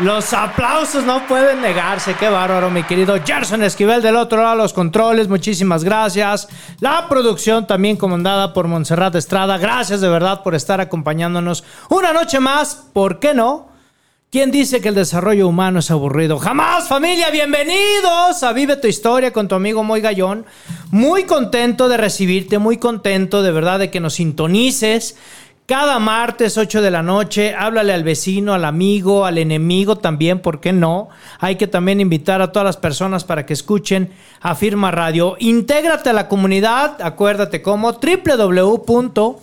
Los aplausos no pueden negarse, qué bárbaro mi querido Gerson Esquivel del otro lado los controles, muchísimas gracias. La producción también comandada por Montserrat Estrada, gracias de verdad por estar acompañándonos una noche más, ¿por qué no? ¿Quién dice que el desarrollo humano es aburrido? Jamás, familia, bienvenidos a Vive tu Historia con tu amigo Moy Gallón. Muy contento de recibirte, muy contento de verdad de que nos sintonices. Cada martes 8 de la noche, háblale al vecino, al amigo, al enemigo también, ¿por qué no? Hay que también invitar a todas las personas para que escuchen Afirma Radio. Intégrate a la comunidad, acuérdate como www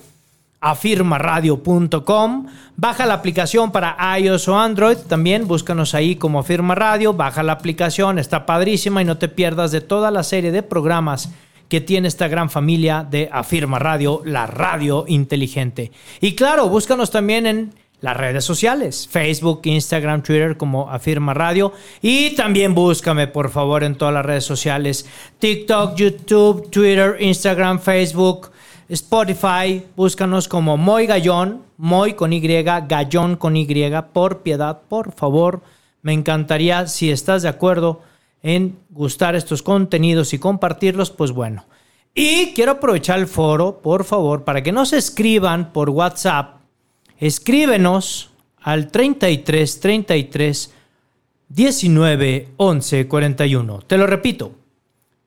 afirmaradio.com. Baja la aplicación para iOS o Android. También búscanos ahí como Afirma Radio. Baja la aplicación, está padrísima y no te pierdas de toda la serie de programas que tiene esta gran familia de Afirma Radio, la radio inteligente. Y claro, búscanos también en las redes sociales, Facebook, Instagram, Twitter como Afirma Radio. Y también búscame, por favor, en todas las redes sociales, TikTok, YouTube, Twitter, Instagram, Facebook. Spotify, búscanos como Moy Gallón, Moy con Y, Gallón con Y, por piedad, por favor. Me encantaría, si estás de acuerdo en gustar estos contenidos y compartirlos, pues bueno. Y quiero aprovechar el foro, por favor, para que nos escriban por WhatsApp. Escríbenos al 33 33 19 11 41. Te lo repito.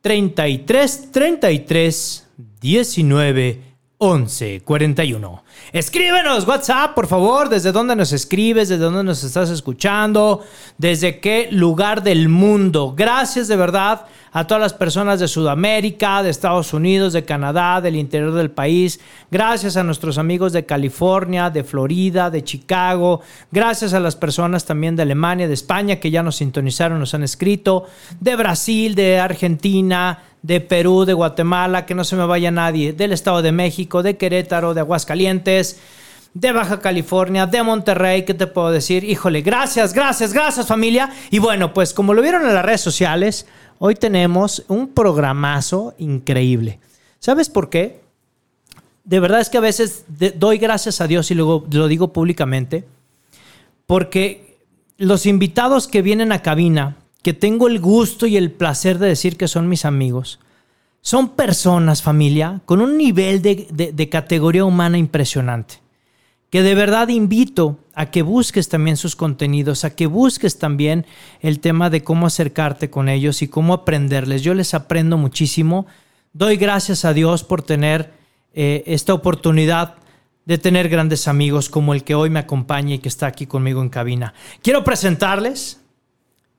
33 33 19 11 41. Escríbenos WhatsApp, por favor, desde dónde nos escribes, desde dónde nos estás escuchando, desde qué lugar del mundo. Gracias de verdad a todas las personas de Sudamérica, de Estados Unidos, de Canadá, del interior del país. Gracias a nuestros amigos de California, de Florida, de Chicago. Gracias a las personas también de Alemania, de España que ya nos sintonizaron, nos han escrito, de Brasil, de Argentina, de Perú, de Guatemala, que no se me vaya nadie, del Estado de México, de Querétaro, de Aguascalientes, de Baja California, de Monterrey, ¿qué te puedo decir? Híjole, gracias, gracias, gracias familia. Y bueno, pues como lo vieron en las redes sociales, hoy tenemos un programazo increíble. ¿Sabes por qué? De verdad es que a veces doy gracias a Dios y luego lo digo públicamente, porque los invitados que vienen a cabina, que tengo el gusto y el placer de decir que son mis amigos, son personas, familia, con un nivel de, categoría humana impresionante. Que de verdad invito a que busques también sus contenidos, a que busques también el tema de cómo acercarte con ellos y cómo aprenderles. Yo les aprendo muchísimo. Doy gracias a Dios por tener eh, esta oportunidad de tener grandes amigos como el que hoy me acompaña y que está aquí conmigo en cabina. Quiero presentarles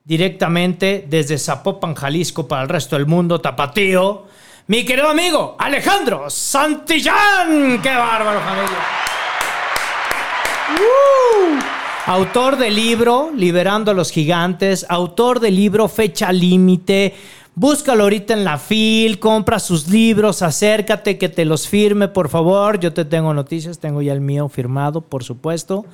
directamente desde Zapopan, Jalisco, para el resto del mundo, Tapatío, mi querido amigo Alejandro Santillán. ¡Qué bárbaro, familia! ¡Uh! Autor del libro Liberando a los Gigantes, autor del libro Fecha Límite. Búscalo ahorita en la FIL, compra sus libros, acércate, que te los firme, por favor. Yo te tengo noticias, tengo ya el mío firmado, por supuesto.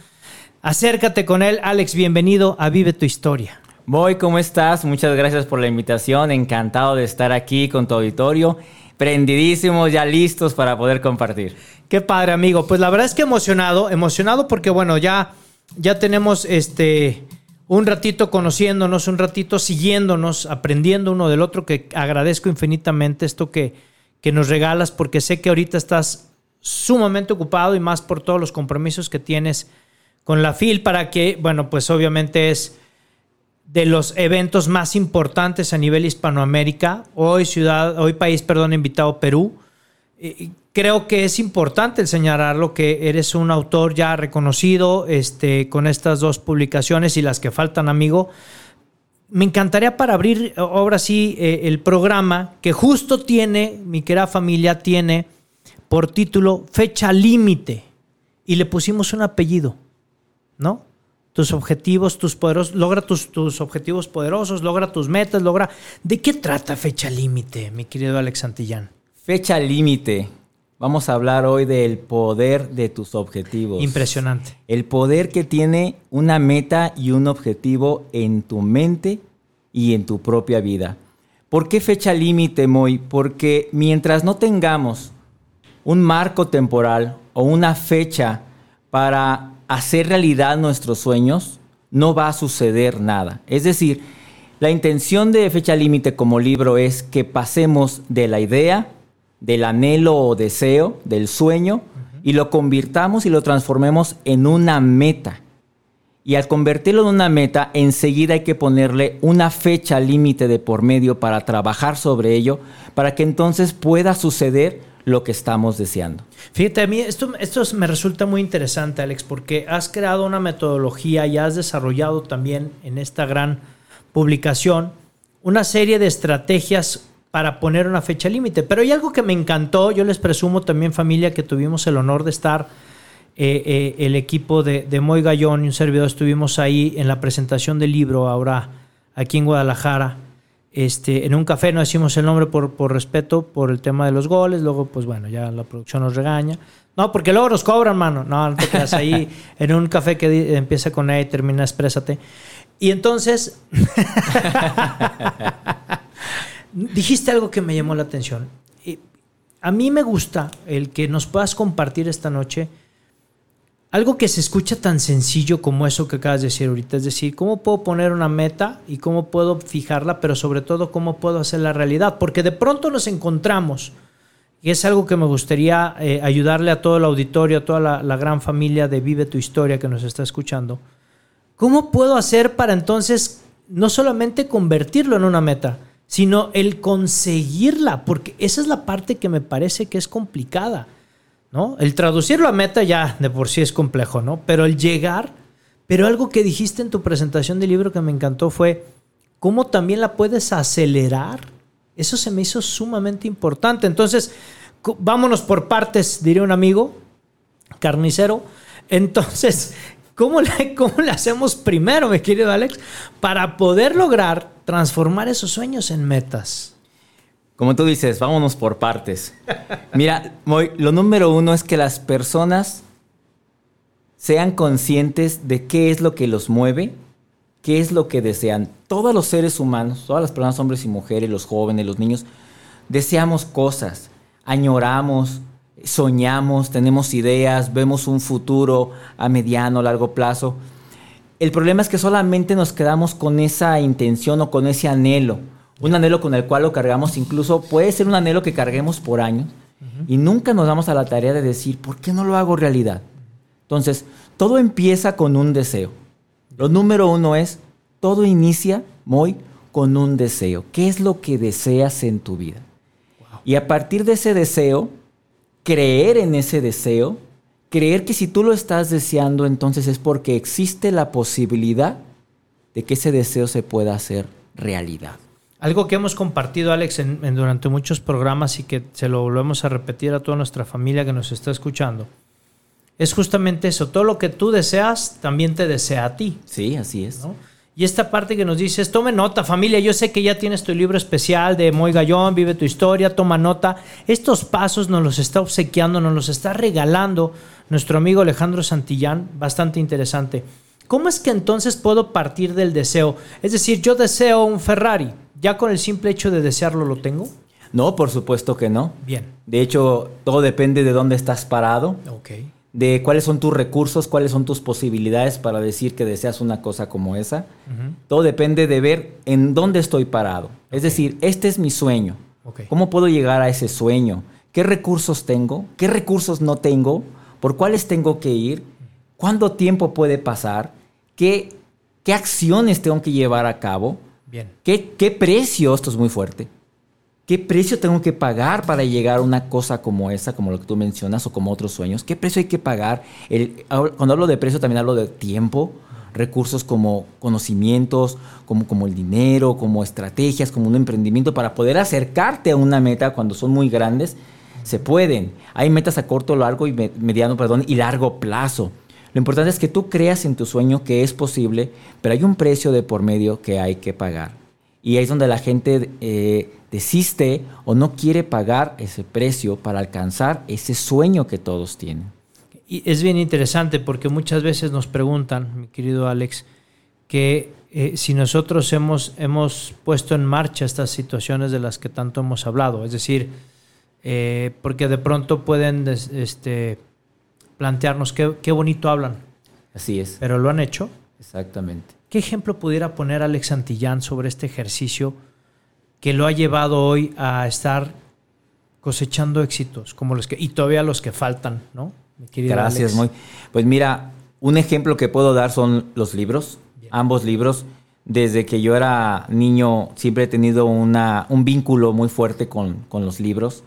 Acércate con él, Alex, bienvenido a Vive tu Historia. Boy, ¿cómo estás? Muchas gracias por la invitación. Encantado de estar aquí con tu auditorio. Prendidísimos, ya listos para poder compartir. Qué padre, amigo. Pues la verdad es que emocionado, emocionado porque bueno, ya, ya tenemos este un ratito conociéndonos, un ratito siguiéndonos, aprendiendo uno del otro, que agradezco infinitamente esto que, que nos regalas, porque sé que ahorita estás sumamente ocupado y más por todos los compromisos que tienes con la FIL para que, bueno, pues obviamente es de los eventos más importantes a nivel Hispanoamérica. Hoy ciudad, hoy país, perdón, invitado Perú. Creo que es importante señalarlo que eres un autor ya reconocido este, con estas dos publicaciones y las que faltan, amigo. Me encantaría para abrir ahora sí eh, el programa que justo tiene, mi querida familia tiene por título Fecha Límite y le pusimos un apellido, ¿no? Tus objetivos, tus poderosos, logra tus, tus objetivos poderosos, logra tus metas, logra... ¿De qué trata fecha límite, mi querido Alex Santillán? Fecha límite. Vamos a hablar hoy del poder de tus objetivos. Impresionante. El poder que tiene una meta y un objetivo en tu mente y en tu propia vida. ¿Por qué fecha límite, Moy? Porque mientras no tengamos un marco temporal o una fecha para hacer realidad nuestros sueños, no va a suceder nada. Es decir, la intención de fecha límite como libro es que pasemos de la idea del anhelo o deseo, del sueño, y lo convirtamos y lo transformemos en una meta. Y al convertirlo en una meta, enseguida hay que ponerle una fecha límite de por medio para trabajar sobre ello, para que entonces pueda suceder lo que estamos deseando. Fíjate, a mí esto, esto me resulta muy interesante, Alex, porque has creado una metodología y has desarrollado también en esta gran publicación una serie de estrategias para poner una fecha límite. Pero hay algo que me encantó, yo les presumo también familia que tuvimos el honor de estar, eh, eh, el equipo de, de Moy Gallón y un servidor estuvimos ahí en la presentación del libro ahora aquí en Guadalajara. Este, en un café, no decimos el nombre por, por respeto, por el tema de los goles, luego pues bueno, ya la producción nos regaña. No, porque luego nos cobran, mano. No, no te quedas ahí en un café que empieza con E y termina exprésate. Y entonces, dijiste algo que me llamó la atención. A mí me gusta el que nos puedas compartir esta noche algo que se escucha tan sencillo como eso que acabas de decir ahorita. Es decir, cómo puedo poner una meta y cómo puedo fijarla, pero sobre todo cómo puedo hacer la realidad. Porque de pronto nos encontramos, y es algo que me gustaría eh, ayudarle a todo el auditorio, a toda la gran familia de Vive tu Historia que nos está escuchando. ¿Cómo puedo hacer para entonces no solamente convertirlo en una meta, sino el conseguirla, porque esa es la parte que me parece que es complicada, ¿no? El traducirlo a meta ya de por sí es complejo, ¿no? Pero el llegar, pero algo que dijiste en tu presentación del libro que me encantó fue cómo también la puedes acelerar. Eso se me hizo sumamente importante. Entonces, vámonos por partes, diría un amigo, carnicero. Entonces, ¿Cómo le, ¿Cómo le hacemos primero, mi querido Alex, para poder lograr transformar esos sueños en metas? Como tú dices, vámonos por partes. Mira, lo número uno es que las personas sean conscientes de qué es lo que los mueve, qué es lo que desean. Todos los seres humanos, todas las personas, hombres y mujeres, los jóvenes, los niños, deseamos cosas, añoramos, soñamos, tenemos ideas, vemos un futuro a mediano, largo plazo. El problema es que solamente nos quedamos con esa intención o con ese anhelo, un anhelo con el cual lo cargamos, incluso puede ser un anhelo que carguemos por años y nunca nos damos a la tarea de decir, ¿por qué no lo hago realidad? Entonces, todo empieza con un deseo. Lo número uno es, todo inicia, muy, con un deseo. ¿Qué es lo que deseas en tu vida? Y a partir de ese deseo, creer en ese deseo, creer que si tú lo estás deseando, entonces es porque existe la posibilidad de que ese deseo se pueda hacer realidad. Algo que hemos compartido, Alex, en, durante muchos programas y que se lo volvemos a repetir a toda nuestra familia que nos está escuchando, es justamente eso. Todo lo que tú deseas también te desea a ti. Sí, así es. Y esta parte que nos dices, tome nota familia, yo sé que ya tienes tu libro especial de Moy Gallón, Vive tu historia, toma nota. Estos pasos nos los está obsequiando, nos los está regalando nuestro amigo Alejandro Santillán, bastante interesante. ¿Cómo es que entonces puedo partir del deseo? Es decir, yo deseo un Ferrari, ¿ya con el simple hecho de desearlo lo tengo? No, por supuesto que no. Bien. De hecho, todo depende de dónde estás parado. Ok de cuáles son tus recursos, cuáles son tus posibilidades para decir que deseas una cosa como esa. Todo depende de ver en dónde estoy parado. Es decir, este es mi sueño. ¿Cómo puedo llegar a ese sueño? ¿Qué recursos tengo? ¿Qué recursos no tengo? ¿Por cuáles tengo que ir? ¿Cuánto tiempo puede pasar? ¿Qué, qué acciones tengo que llevar a cabo? Bien. ¿Qué, ¿Qué precio? Esto es muy fuerte. ¿Qué precio tengo que pagar para llegar a una cosa como esa, como lo que tú mencionas, o como otros sueños? ¿Qué precio hay que pagar? cuando hablo de precio también hablo de tiempo, recursos como conocimientos, como, como el dinero, como estrategias, como un emprendimiento para poder acercarte a una meta cuando son muy grandes. Se pueden. Hay metas a corto, largo y mediano, perdón, y largo plazo. Lo importante es que tú creas en tu sueño que es posible, pero hay un precio de por medio que hay que pagar. Y ahí es donde la gente eh, desiste o no quiere pagar ese precio para alcanzar ese sueño que todos tienen. Y es bien interesante porque muchas veces nos preguntan, mi querido Alex, que eh, si nosotros hemos, hemos puesto en marcha estas situaciones de las que tanto hemos hablado, es decir, eh, porque de pronto pueden este, plantearnos qué, qué bonito hablan. Así es. Pero lo han hecho. Exactamente. ¿Qué ejemplo pudiera poner Alex Santillán sobre este ejercicio que lo ha llevado hoy a estar cosechando éxitos como los que y todavía los que faltan, ¿no? Gracias, muy. Pues mira, un ejemplo que puedo dar son los libros, ambos libros. Desde que yo era niño siempre he tenido una, un vínculo muy fuerte con, con los libros.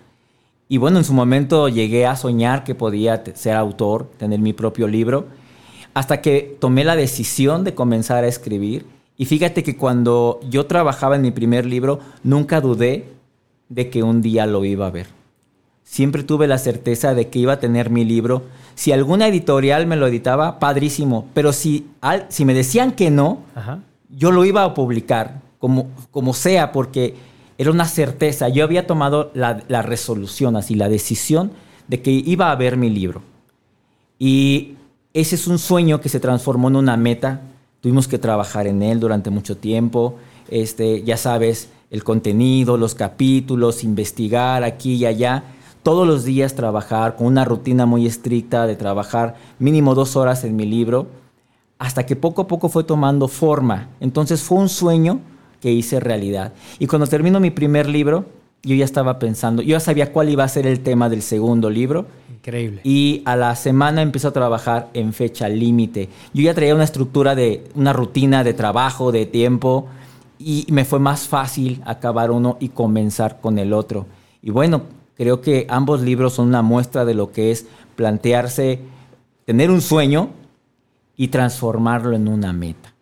Y bueno, en su momento llegué a soñar que podía ser autor, tener mi propio libro, hasta que tomé la decisión de comenzar a escribir. Y fíjate que cuando yo trabajaba en mi primer libro, nunca dudé de que un día lo iba a ver. Siempre tuve la certeza de que iba a tener mi libro. Si alguna editorial me lo editaba, padrísimo. Pero si, si me decían que no, yo lo iba a publicar, como, como sea, porque era una certeza. Yo había tomado la, la, resolución, así, la decisión de que iba a ver mi libro. Y ese es un sueño que se transformó en una meta. Tuvimos que trabajar en él durante mucho tiempo. Este, ya sabes, el contenido, los capítulos, investigar aquí y allá. Todos los días trabajar con una rutina muy estricta de trabajar mínimo dos horas en mi libro, hasta que poco a poco fue tomando forma. Entonces fue un sueño que hice realidad. Y cuando termino mi primer libro, yo ya estaba pensando, yo ya sabía cuál iba a ser el tema del segundo libro. Increíble. Y a la semana empiezo a trabajar en fecha límite. Yo ya traía una estructura de una rutina de trabajo, de tiempo, y me fue más fácil acabar uno y comenzar con el otro. Y bueno, creo que ambos libros son una muestra de lo que es plantearse, tener un sueño y transformarlo en una meta.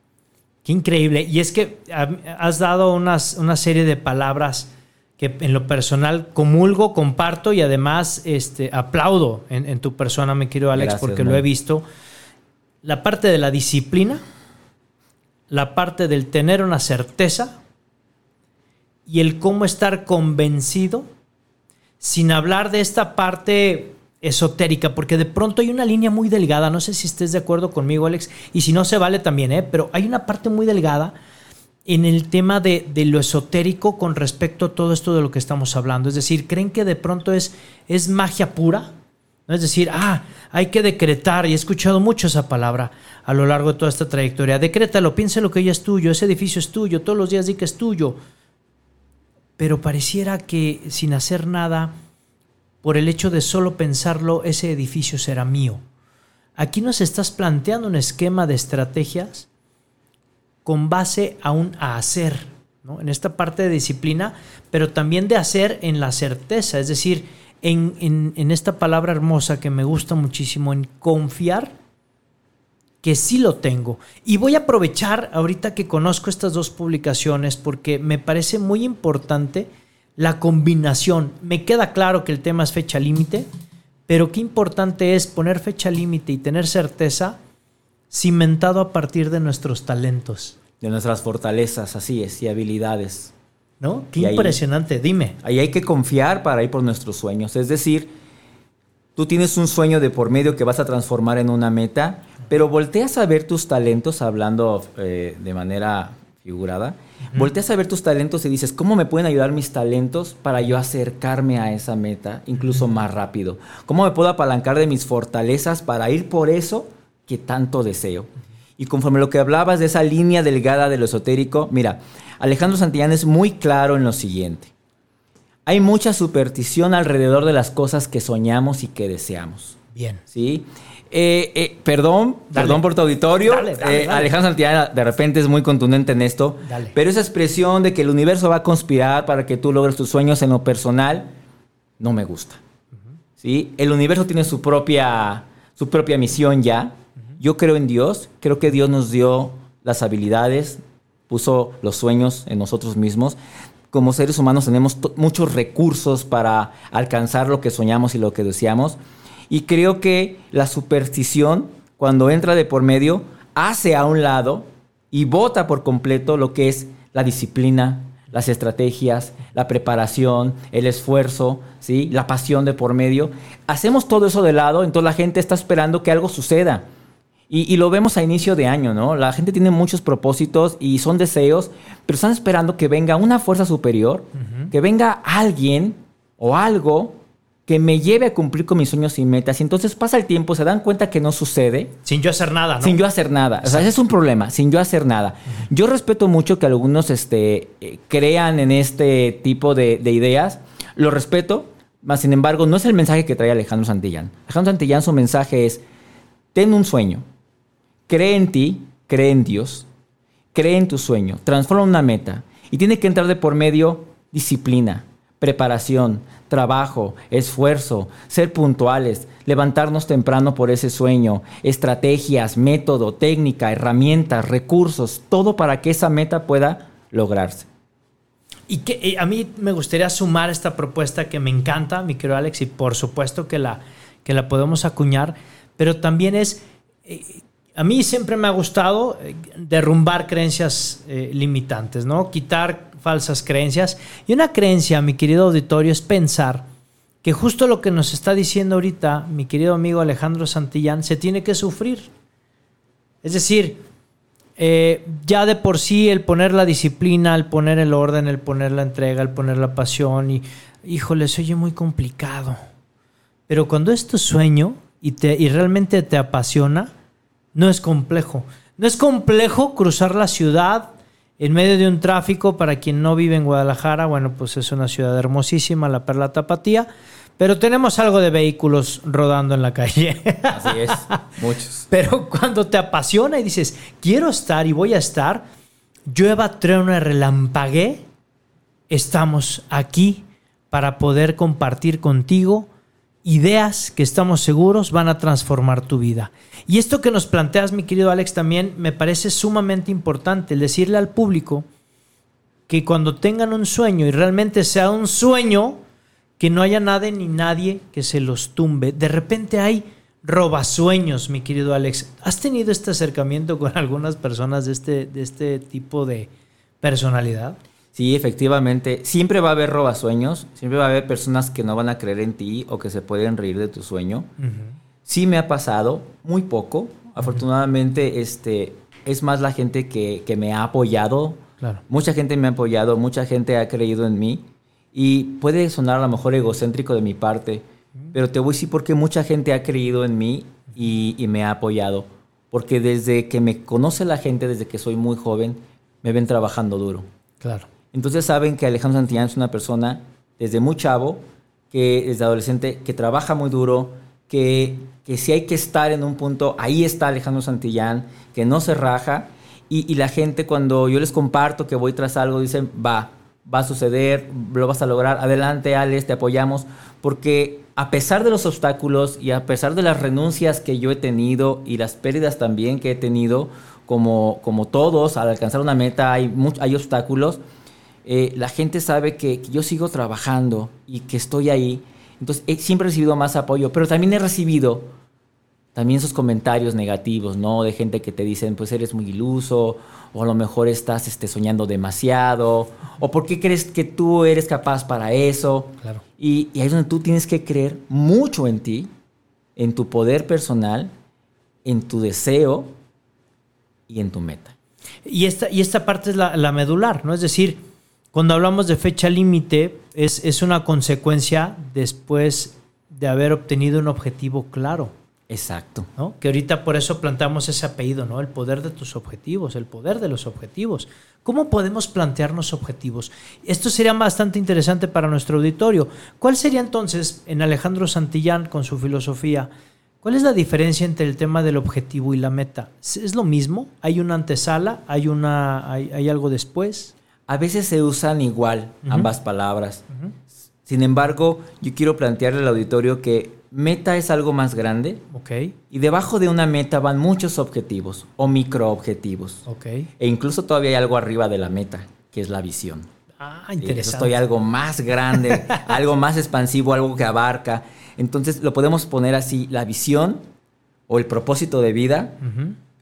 Qué increíble. Y es que has dado unas, una serie de palabras que en lo personal comulgo, comparto y además este, aplaudo en, tu persona, me quiero Alex, porque lo he visto. La parte de la disciplina, la parte del tener una certeza y el cómo estar convencido sin hablar de esta parte esotérica, porque de pronto hay una línea muy delgada, no sé si estés de acuerdo conmigo, Alex, y si no se vale también, ¿eh? pero hay una parte muy delgada en el tema de, lo esotérico con respecto a todo esto de lo que estamos hablando. Es decir, ¿creen que de pronto es, es magia pura? ¿No? Es decir, ah, hay que decretar, y he escuchado mucho esa palabra a lo largo de toda esta trayectoria. Decrétalo, piensa lo que ya es tuyo, ese edificio es tuyo, todos los días di que es tuyo. Pero pareciera que sin hacer nada por el hecho de solo pensarlo, ese edificio será mío. Aquí nos estás planteando un esquema de estrategias con base a un hacer, ¿no? en esta parte de disciplina, pero también de hacer en la certeza, es decir, en, en esta palabra hermosa que me gusta muchísimo, en confiar que sí lo tengo. Y voy a aprovechar ahorita que conozco estas dos publicaciones porque me parece muy importante la combinación. Me queda claro que el tema es fecha límite, pero qué importante es poner fecha límite y tener certeza cimentado a partir de nuestros talentos. De nuestras fortalezas, así es, y habilidades. ¿No? Qué impresionante, dime. Ahí hay que confiar para ir por nuestros sueños. Es decir, tú tienes un sueño de por medio que vas a transformar en una meta, pero volteas a ver tus talentos hablando eh, de manera figurada Volteas a ver tus talentos y dices, ¿cómo me pueden ayudar mis talentos para yo acercarme a esa meta incluso más rápido? ¿Cómo me puedo apalancar de mis fortalezas para ir por eso que tanto deseo? Y conforme lo que hablabas de esa línea delgada de lo esotérico, mira, Alejandro Santillán es muy claro en lo siguiente. Hay mucha superstición alrededor de las cosas que soñamos y que deseamos. Bien. ¿Sí? Eh, eh, perdón, perdón por tu auditorio. Eh, Alejandro Santillana de repente es muy contundente en esto. Pero esa expresión de que el universo va a conspirar para que tú logres tus sueños en lo personal, no me gusta. ¿Sí? El universo tiene su propia, su propia misión ya. Yo creo en Dios. Creo que Dios nos dio las habilidades, puso los sueños en nosotros mismos. Como seres humanos tenemos muchos recursos para alcanzar lo que soñamos y lo que deseamos. Y creo que la superstición cuando entra de por medio, hace a un lado y vota por completo lo que es la disciplina, las estrategias, la preparación, el esfuerzo, ¿sí? la pasión de por medio. Hacemos todo eso de lado, entonces la gente está esperando que algo suceda. Y, lo vemos a inicio de año, ¿no? La gente tiene muchos propósitos y son deseos, pero están esperando que venga una fuerza superior, que venga alguien o algo que me lleve a cumplir con mis sueños y metas. Y entonces pasa el tiempo, se dan cuenta que no sucede. Sin yo hacer nada, ¿no? Sin yo hacer nada. O sea, ese es un problema, sin yo hacer nada. Yo respeto mucho que algunos este, eh, crean en este tipo de, de ideas. Lo respeto, mas sin embargo, no es el mensaje que trae Alejandro Santillán. Alejandro Santillán, su mensaje es, ten un sueño, cree en ti, cree en Dios, cree en tu sueño, transforma una meta. Y tiene que entrar de por medio disciplina, preparación, trabajo, esfuerzo, ser puntuales, levantarnos temprano por ese sueño, estrategias, método, técnica, herramientas, recursos, todo para que esa meta pueda lograrse. Y que eh, a mí me gustaría sumar esta propuesta que me encanta, mi querido Alex, y por supuesto que la, que la podemos acuñar, pero también es, eh, a mí siempre me ha gustado eh, derrumbar creencias limitantes, ¿no? Quitar falsas creencias. Y una creencia, mi querido auditorio, es pensar que justo lo que nos está diciendo ahorita mi querido amigo Alejandro Santillán se tiene que sufrir. Es decir, eh, ya de por sí el poner la disciplina, el poner el orden, el poner la entrega, el poner la pasión, y híjole, se oye muy complicado. Pero cuando es tu sueño y, te, y realmente te apasiona, no es complejo. No es complejo cruzar la ciudad, en medio de un tráfico, para quien no vive en Guadalajara, bueno, pues es una ciudad hermosísima, la Perla Tapatía, pero tenemos algo de vehículos rodando en la calle. Así es, muchos. Pero cuando te apasiona y dices, quiero estar y voy a estar, llueva, trueno, relampagué, estamos aquí para poder compartir contigo ideas que estamos seguros van a transformar tu vida. Y esto que nos planteas, mi querido Alex, también me parece sumamente importante, el decirle al público que cuando tengan un sueño y realmente sea un sueño, que no haya nada ni nadie que se los tumbe. De repente hay robasueños, mi querido Alex. ¿Has tenido este acercamiento con algunas personas de este, de este tipo de personalidad? Sí, efectivamente. Siempre va a haber robasueños, siempre va a haber personas que no van a creer en ti o que se pueden reír de tu sueño. Sí me ha pasado, muy poco. Afortunadamente, este, es más la gente que, me ha apoyado. Claro. Mucha gente me ha apoyado, mucha gente ha creído en mí. Y puede sonar a lo mejor egocéntrico de mi parte, pero te voy a decir porque mucha gente ha creído en mí y, y me ha apoyado. Porque desde que me conoce la gente, desde que soy muy joven, me ven trabajando duro. Claro. Entonces saben que Alejandro Santillán es una persona desde muy chavo, que desde adolescente, que trabaja muy duro, que, que si hay que estar en un punto, ahí está Alejandro Santillán, que no se raja. Y, la gente cuando yo les comparto que voy tras algo, dicen, va, va a suceder, lo vas a lograr, adelante Alex, te apoyamos, porque a pesar de los obstáculos y a pesar de las renuncias que yo he tenido y las pérdidas también que he tenido, como, como todos, al alcanzar una meta hay, hay obstáculos, eh, la gente sabe que, yo sigo trabajando y que estoy ahí. Entonces, siempre he recibido más apoyo, pero también he recibido también esos comentarios negativos, ¿no? De gente que te dicen, pues eres muy iluso, o a lo mejor estás este, soñando demasiado, o por qué crees que tú eres capaz para eso. Claro. Y, ahí es donde tú tienes que creer mucho en ti, en tu poder personal, en tu deseo y en tu meta. Y esta, y esta parte es la, la medular, ¿no? Es decir, cuando hablamos de fecha límite, es, es, una consecuencia después de haber obtenido un objetivo claro. Exacto. ¿no? Que ahorita por eso plantamos ese apellido, ¿no? El poder de tus objetivos, el poder de los objetivos. ¿Cómo podemos plantearnos objetivos? Esto sería bastante interesante para nuestro auditorio. ¿Cuál sería entonces, en Alejandro Santillán, con su filosofía, cuál es la diferencia entre el tema del objetivo y la meta? ¿Es lo mismo? ¿Hay una antesala? ¿Hay, una, hay, hay algo después? A veces se usan igual ambas palabras. Sin embargo, yo quiero plantearle al auditorio que meta es algo más grande. Y debajo de una meta van muchos objetivos o microobjetivos. Ok. E incluso todavía hay algo arriba de la meta, que es la visión. Ah, interesante. Estoy algo más grande, algo más expansivo, algo que abarca. Entonces lo podemos poner así, la visión o el propósito de vida,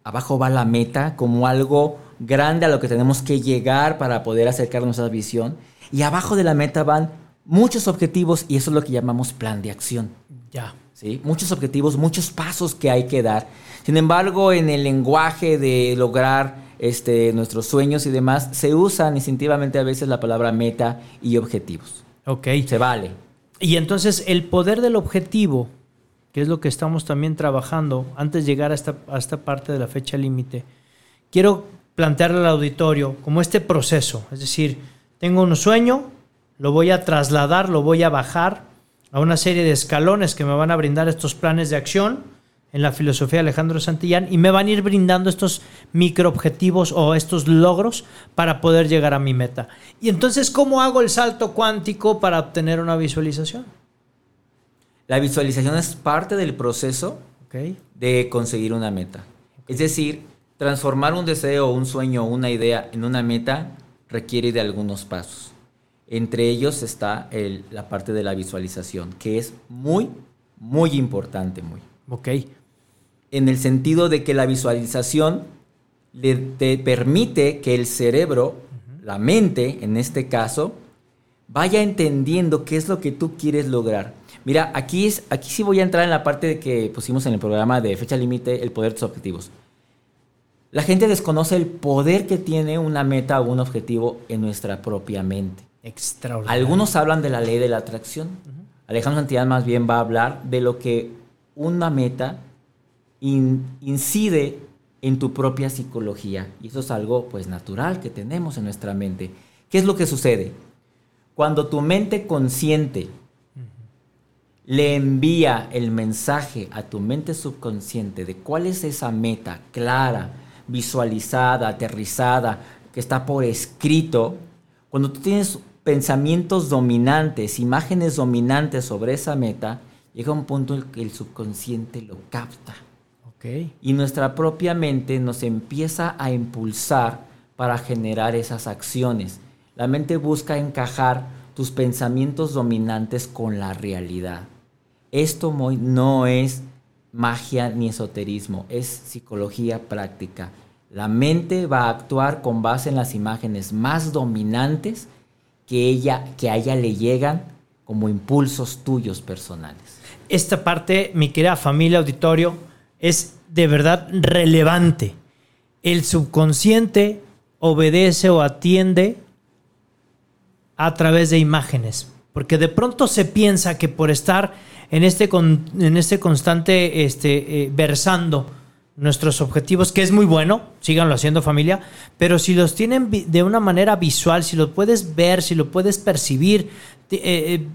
abajo va la meta como algo grande a lo que tenemos que llegar para poder acercarnos a esa visión. Y abajo de la meta van muchos objetivos y eso es lo que llamamos plan de acción. Ya. ¿Sí? Muchos objetivos, muchos pasos que hay que dar. Sin embargo, en el lenguaje de lograr este, nuestros sueños y demás, se usan instintivamente a veces la palabra meta y objetivos. Ok. Se vale. Y entonces el poder del objetivo, que es lo que estamos también trabajando antes de llegar a esta, a esta parte de la fecha límite, quiero plantearle al auditorio como este proceso. Es decir, tengo un sueño, lo voy a trasladar, lo voy a bajar a una serie de escalones que me van a brindar estos planes de acción en la filosofía de Alejandro Santillán y me van a ir brindando estos microobjetivos o estos logros para poder llegar a mi meta. Y entonces, ¿cómo hago el salto cuántico para obtener una visualización? La visualización es parte del proceso Okay. de conseguir una meta. Es decir, transformar un deseo, un sueño, una idea en una meta requiere de algunos pasos. Entre ellos está el- la parte de la visualización, que es muy, muy importante, muy. Ok. En el sentido de que la visualización le te permite que el cerebro, la mente en este caso, vaya entendiendo qué es lo que tú quieres lograr. Mira, aquí, es, aquí sí voy a entrar en la parte de que pusimos en el programa de fecha límite, el poder de tus objetivos. La gente desconoce el poder que tiene una meta o un objetivo en nuestra propia mente. Extraordinario. Algunos hablan de la ley de la atracción. Alejandro Santillán más bien va a hablar de lo que una meta in- incide en tu propia psicología. Y eso es algo pues natural que tenemos en nuestra mente. ¿Qué es lo que sucede? Cuando tu mente consciente le envía el mensaje a tu mente subconsciente de cuál es esa meta clara, visualizada, aterrizada, que está por escrito, cuando tú tienes pensamientos dominantes, imágenes dominantes sobre esa meta, llega un punto en que el subconsciente lo capta. Ok. Y nuestra propia mente nos empieza a impulsar para generar esas acciones. La mente busca encajar tus pensamientos dominantes con la realidad. Esto no es magia ni esoterismo, es psicología práctica. La mente va a actuar con base en las imágenes más dominantes que, ella, que a ella le llegan como impulsos tuyos personales. Esta parte, mi querida familia auditorio, es de verdad relevante. El subconsciente obedece o atiende a través de imágenes. Porque de pronto se piensa que por estar en este, con- en este constante este, eh, versando nuestros objetivos, que es muy bueno, síganlo haciendo familia, pero si los tienen de una manera visual, si lo puedes ver, si lo puedes percibir, eh, eh,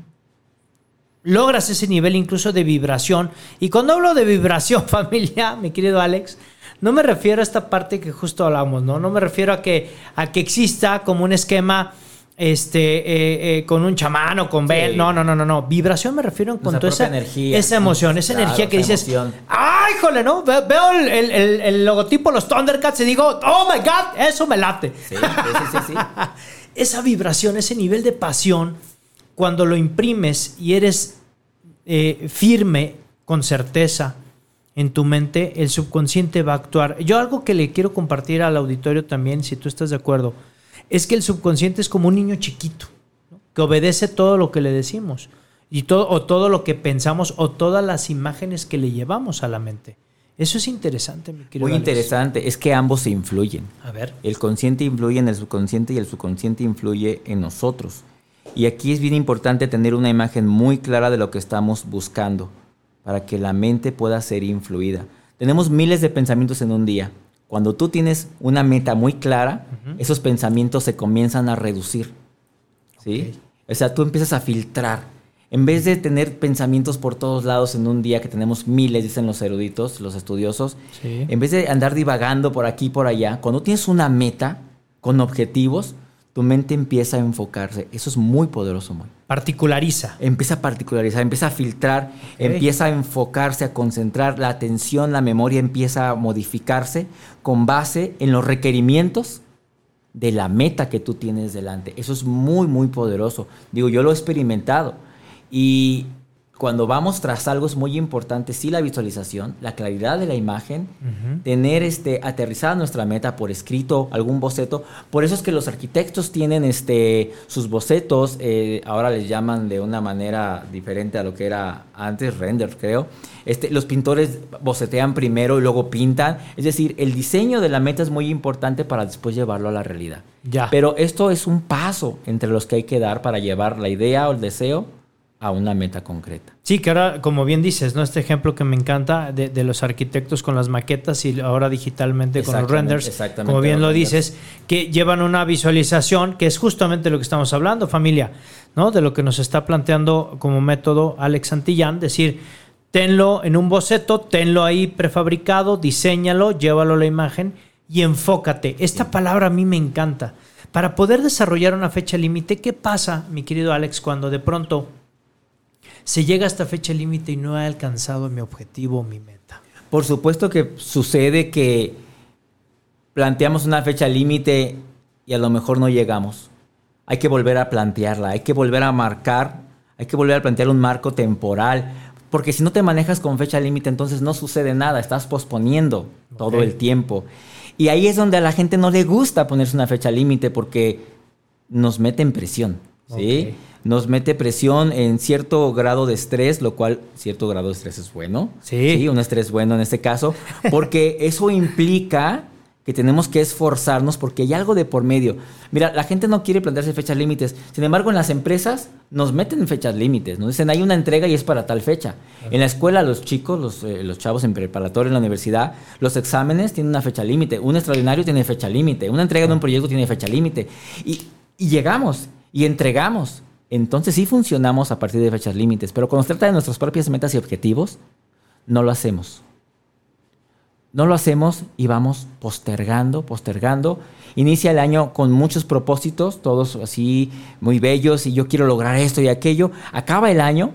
logras ese nivel incluso de vibración. Y cuando hablo de vibración, familia, mi querido Alex, no me refiero a esta parte que justo hablamos, ¿no? No me refiero a que, a que exista como un esquema este, eh, eh, con un chamán o con Bel. Sí. No, no, no, no, no. Vibración me refiero en cuanto a esa, energía. esa emoción, esa Claro, energía que dices, emoción. ¡ay, jole, no! Ve- Veo el, el- el- el logotipo, los Thundercats y digo, ¡oh, my God! Eso me late. Sí, sí, sí, sí, sí. esa vibración, ese nivel de pasión, cuando lo imprimes y eres eh, firme, con certeza en tu mente, el subconsciente va a actuar. Yo algo que le quiero compartir al auditorio también, si tú estás de acuerdo, es que el subconsciente es como un niño chiquito, ¿no? que obedece todo lo que le decimos, y todo, o todo lo que pensamos, o todas las imágenes que le llevamos a la mente. Eso es interesante, mi querido Muy Alex. interesante, es que ambos se influyen. A ver. El consciente influye en el subconsciente y el subconsciente influye en nosotros. Y aquí es bien importante tener una imagen muy clara de lo que estamos buscando para que la mente pueda ser influida. Tenemos miles de pensamientos en un día. Cuando tú tienes una meta muy clara, esos pensamientos se comienzan a reducir. ¿Sí? O sea, tú empiezas a filtrar. En vez de tener pensamientos por todos lados en un día, que tenemos miles, dicen los eruditos, los estudiosos, Sí. en vez de andar divagando por aquí y por allá, cuando tienes una meta con objetivos, tu mente empieza a enfocarse. Eso es muy poderoso, muy. Particulariza. Empieza a particularizar, empieza a filtrar, empieza a enfocarse, a concentrar, la atención, la memoria empieza a modificarse con base en los requerimientos de la meta que tú tienes delante. Eso es muy, muy poderoso. Digo, yo lo he experimentado. Y cuando vamos tras algo es muy importante, sí, la visualización, la claridad de la imagen, tener este, aterrizada nuestra meta por escrito, algún boceto. Por eso es que los arquitectos tienen este, sus bocetos, eh, ahora les llaman de una manera diferente a lo que era antes, render, creo. Este, los pintores bocetean primero y luego pintan. Es decir, el diseño de la meta es muy importante para después llevarlo a la realidad. Ya. Pero esto es un paso entre los que hay que dar para llevar la idea o el deseo a una meta concreta. Sí, que ahora, como bien dices, ¿no? Este ejemplo que me encanta de, de los arquitectos con las maquetas y ahora digitalmente con los renders, exactamente, como bien lo dices, que llevan una visualización, que es justamente lo que estamos hablando, familia, ¿no? De lo que nos está planteando como método Alex Santillán, decir, tenlo en un boceto, tenlo ahí prefabricado, diséñalo, llévalo a la imagen y enfócate. Esta palabra a mí me encanta. Para poder desarrollar una fecha límite, ¿qué pasa, mi querido Alex, cuando de pronto se llega a esta fecha límite y no he alcanzado mi objetivo o mi meta? Por supuesto que sucede que planteamos una fecha límite y a lo mejor no llegamos. Hay que volver a plantearla, hay que volver a marcar, hay que volver a plantear un marco temporal, porque si no te manejas con fecha límite, entonces no sucede nada, estás posponiendo todo el tiempo. Y ahí es donde a la gente no le gusta ponerse una fecha límite porque nos mete en presión, ¿sí? Nos mete presión en cierto grado de estrés, lo cual cierto grado de estrés es bueno. Sí. un estrés bueno en este caso, porque eso implica que tenemos que esforzarnos porque hay algo de por medio. Mira, la gente no quiere plantearse fechas límites. Sin embargo, en las empresas nos meten fechas límites. Nos dicen, hay una entrega y es para tal fecha. En la escuela, los chicos, los, eh, los chavos en preparatoria, en la universidad, los exámenes tienen una fecha límite. Un extraordinario tiene fecha límite. Una entrega de un proyecto tiene fecha límite. Y, y llegamos y entregamos. Entonces sí funcionamos a partir de fechas límites. Pero cuando se trata de nuestras propias metas y objetivos, no lo hacemos. No lo hacemos y vamos postergando, postergando. Inicia el año con muchos propósitos, todos así muy bellos y yo quiero lograr esto y aquello. Acaba el año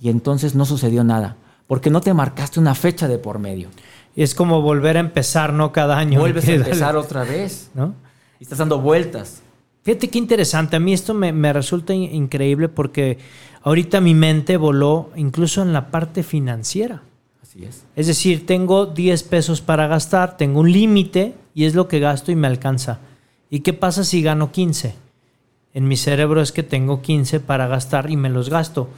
y entonces no sucedió nada, porque no te marcaste una fecha de por medio. Y es como volver a empezar, ¿no? Cada año. Vuelves a empezar otra vez ¿no? y estás dando vueltas. Fíjate qué interesante. A mí esto me, me resulta in- increíble porque ahorita mi mente voló incluso en la parte financiera. Así es. Es decir, tengo 10 pesos para gastar, tengo un límite y es lo que gasto y me alcanza. ¿Y qué pasa si gano 15? En mi cerebro es que tengo 15 para gastar y me los gasto.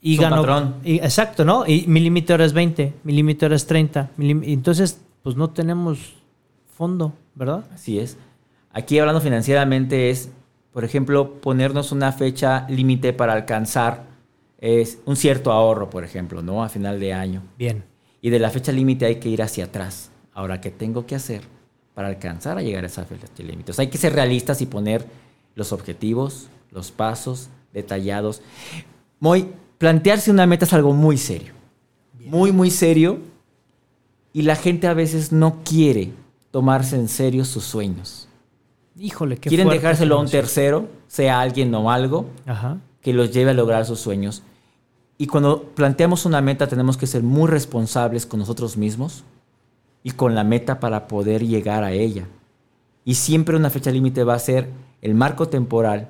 Y Es un gano. y- exacto, ¿no? Y mi límite ahora es 20, mi límite ahora es 30. mi lim- y entonces, pues no tenemos fondo, ¿verdad? Así es. Aquí hablando financieramente es, por ejemplo, ponernos una fecha límite para alcanzar es un cierto ahorro, por ejemplo, ¿no? A final de año. Bien. Y de la fecha límite hay que ir hacia atrás. Ahora, ¿qué tengo que hacer para alcanzar a llegar a esa fecha límite? O sea, hay que ser realistas y poner los objetivos, los pasos detallados. Muy, plantearse una meta es algo muy serio. Muy, muy serio. Y la gente a veces no quiere tomarse en serio sus sueños. Híjole, qué Quieren fuerte dejárselo a un tercero, sea alguien o algo, Ajá. que los lleve a lograr sus sueños. Y cuando planteamos una meta tenemos que ser muy responsables con nosotros mismos y con la meta para poder llegar a ella. Y siempre una fecha límite va a ser el marco temporal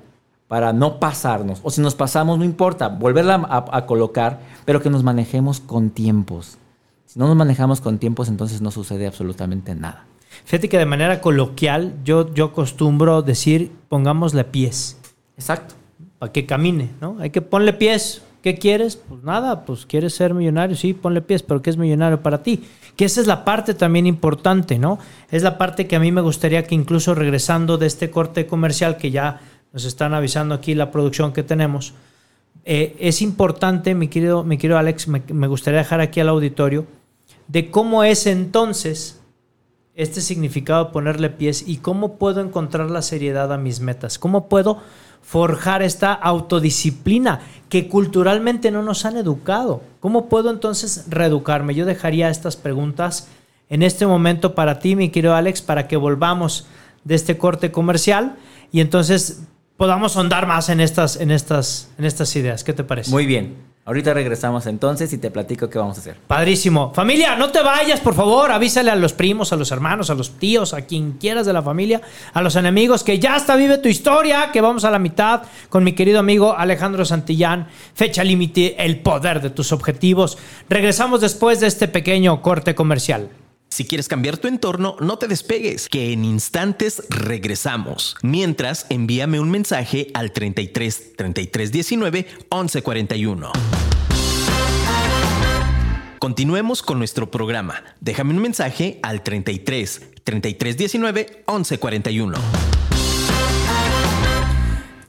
para no pasarnos. O si nos pasamos, no importa, volverla a, a colocar, pero que nos manejemos con tiempos. Si no nos manejamos con tiempos, entonces no sucede absolutamente nada. Fíjate que de manera coloquial yo, yo acostumbro decir pongámosle pies Exacto. para que camine, ¿no? Hay que ponle pies. ¿Qué quieres? Pues nada, pues quieres ser millonario, sí, ponle pies, pero ¿qué es millonario para ti? Que esa es la parte también importante, ¿no? Es la parte que a mí me gustaría que incluso regresando de este corte comercial que ya nos están avisando aquí la producción que tenemos, eh, es importante, mi querido, mi querido Alex, me, me gustaría dejar aquí al auditorio, de cómo es entonces este significado de ponerle pies y cómo puedo encontrar la seriedad a mis metas, cómo puedo forjar esta autodisciplina que culturalmente no nos han educado. ¿Cómo puedo entonces reeducarme? Yo dejaría estas preguntas en este momento para ti, mi querido Alex, para que volvamos de este corte comercial y entonces podamos ahondar más en estas, en estas, en estas ideas. ¿Qué te parece? Muy bien. Ahorita regresamos entonces y te platico qué vamos a hacer. Padrísimo. Familia, no te vayas, por favor. Avísale a los primos, a los hermanos, a los tíos, a quien quieras de la familia, a los enemigos, que ya está vive tu historia, que vamos a la mitad con mi querido amigo Alejandro Santillán. Fecha límite, el poder de tus objetivos. Regresamos después de este pequeño corte comercial. Si quieres cambiar tu entorno, no te despegues, que en instantes regresamos. Mientras, envíame un mensaje al 33 33 19 11 41. Continuemos con nuestro programa. Déjame un mensaje al 33 33 19 11 41.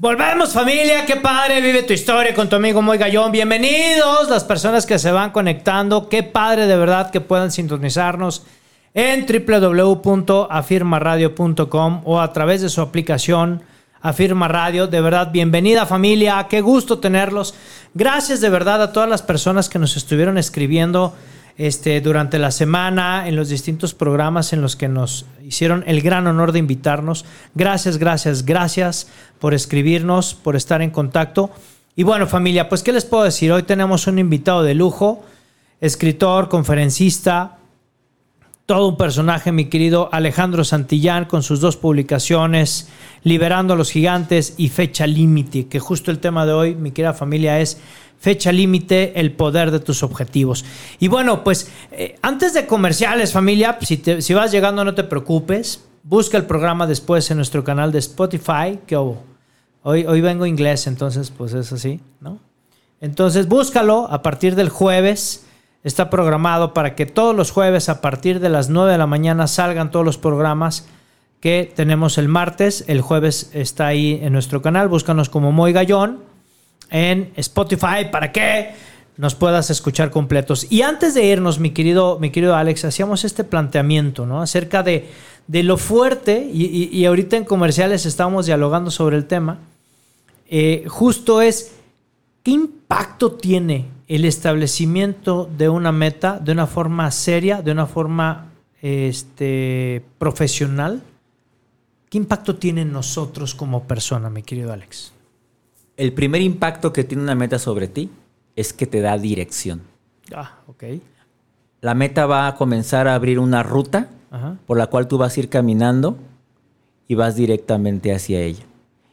Volvemos familia, qué padre, vive tu historia con tu amigo Moy Gallón. Bienvenidos las personas que se van conectando, qué padre de verdad que puedan sintonizarnos en www.afirmaradio.com o a través de su aplicación Afirma Radio. De verdad, bienvenida familia, qué gusto tenerlos. Gracias de verdad a todas las personas que nos estuvieron escribiendo este, durante la semana en los distintos programas en los que nos hicieron el gran honor de invitarnos. Gracias, gracias, gracias por escribirnos, por estar en contacto. Y bueno familia, pues ¿qué les puedo decir? Hoy tenemos un invitado de lujo, escritor, conferencista, todo un personaje, mi querido Alejandro Santillán, con sus dos publicaciones, Liberando a los Gigantes y Fecha Límite, que justo el tema de hoy, mi querida familia, es Fecha Límite, el poder de tus objetivos. Y bueno, pues eh, antes de comerciales, familia, si, si vas llegando no te preocupes, busca el programa después en nuestro canal de Spotify, que hoy, hoy vengo inglés, entonces pues es así, ¿no? Entonces búscalo a partir del jueves está programado para que todos los jueves a partir de las 9 de la mañana salgan todos los programas que tenemos el martes. El jueves está ahí en nuestro canal. Búscanos como Moy Gallón en Spotify para que nos puedas escuchar completos. Y antes de irnos, mi querido, mi querido Alex, hacíamos este planteamiento ¿no? acerca de, de lo fuerte, y, ahorita en comerciales estamos dialogando sobre el tema. Eh, justo es, ¿qué impacto tiene el establecimiento de una meta de una forma seria, de una forma este, profesional, ¿qué impacto tiene en nosotros como persona, mi querido Alex? El primer impacto que tiene una meta sobre ti es que te da dirección. Ah, ok. La meta va a comenzar a abrir una ruta por la cual tú vas a ir caminando y vas directamente hacia ella.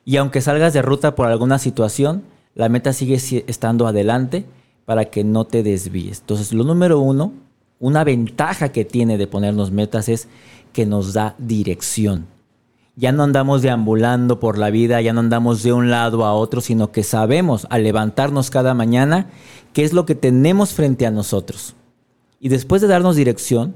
Y aunque salgas de ruta por alguna situación, la meta sigue estando adelante para que no te desvíes. Entonces, lo número uno, una ventaja que tiene de ponernos metas es que nos da dirección. Ya no andamos deambulando por la vida, ya no andamos de un lado a otro, sino que sabemos al levantarnos cada mañana qué es lo que tenemos frente a nosotros. Y después de darnos dirección,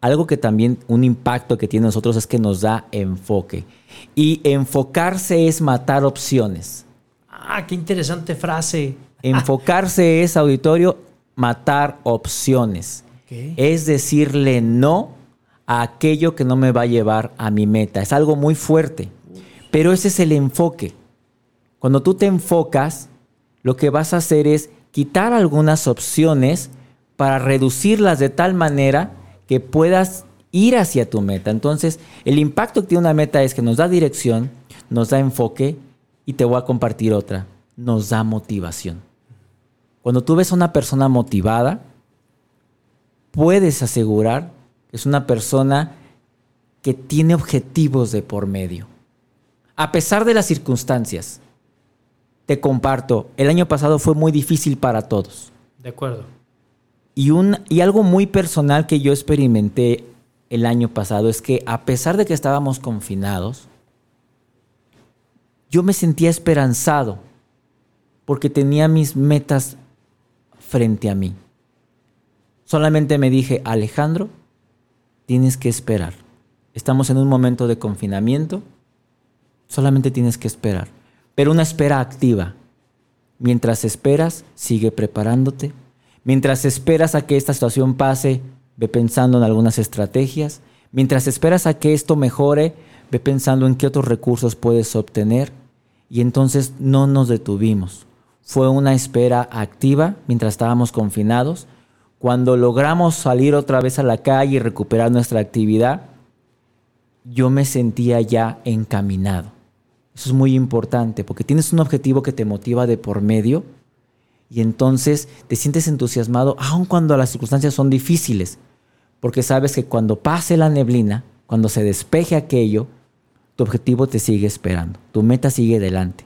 algo que también un impacto que tiene nosotros es que nos da enfoque. Y enfocarse es matar opciones. Ah, qué interesante frase. Enfocarse es, auditorio, matar opciones. Es decirle no a aquello que no me va a llevar a mi meta. Es algo muy fuerte. Pero ese es el enfoque. Cuando tú te enfocas, lo que vas a hacer es quitar algunas opciones para reducirlas de tal manera que puedas ir hacia tu meta. Entonces, el impacto que tiene una meta es que nos da dirección, nos da enfoque y te voy a compartir otra, nos da motivación. Cuando tú ves a una persona motivada, puedes asegurar es una persona que tiene objetivos de por medio. A pesar de las circunstancias, te comparto, el año pasado fue muy difícil para todos. De acuerdo. Y, un, y algo muy personal que yo experimenté el año pasado es que a pesar de que estábamos confinados, yo me sentía esperanzado porque tenía mis metas frente a mí. Solamente me dije, Alejandro, tienes que esperar. Estamos en un momento de confinamiento, solamente tienes que esperar. Pero una espera activa. Mientras esperas, sigue preparándote. Mientras esperas a que esta situación pase, ve pensando en algunas estrategias. Mientras esperas a que esto mejore, ve pensando en qué otros recursos puedes obtener. Y entonces no nos detuvimos fue una espera activa mientras estábamos confinados. Cuando logramos salir otra vez a la calle y recuperar nuestra actividad, yo me sentía ya encaminado. Eso es muy importante porque tienes un objetivo que te motiva de por medio Y entonces te sientes entusiasmado aun cuando las circunstancias son difíciles, porque sabes que cuando pase la neblina, cuando se despeje aquello, tu objetivo te sigue esperando, tu meta sigue delante.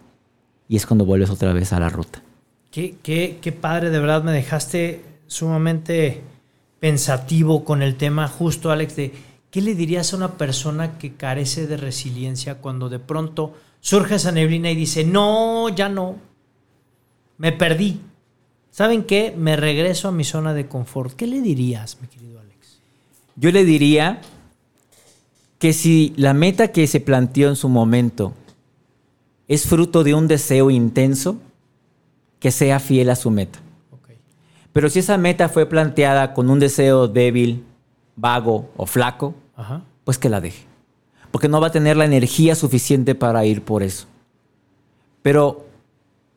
Y es cuando vuelves otra vez a la ruta. Qué, qué padre, de verdad me dejaste sumamente pensativo con el tema justo, Alex, de qué le dirías a una persona que carece de resiliencia cuando de pronto surge esa neblina y dice, no, ya no, me perdí. ¿Saben qué? Me regreso a mi zona de confort. ¿Qué le dirías, mi querido Alex? Yo le diría que si la meta que se planteó en su momento es fruto de un deseo intenso, que sea fiel a su meta. Pero si esa meta fue planteada con un deseo débil, vago o flaco, pues que la deje. Porque no va a tener la energía suficiente para ir por eso. Pero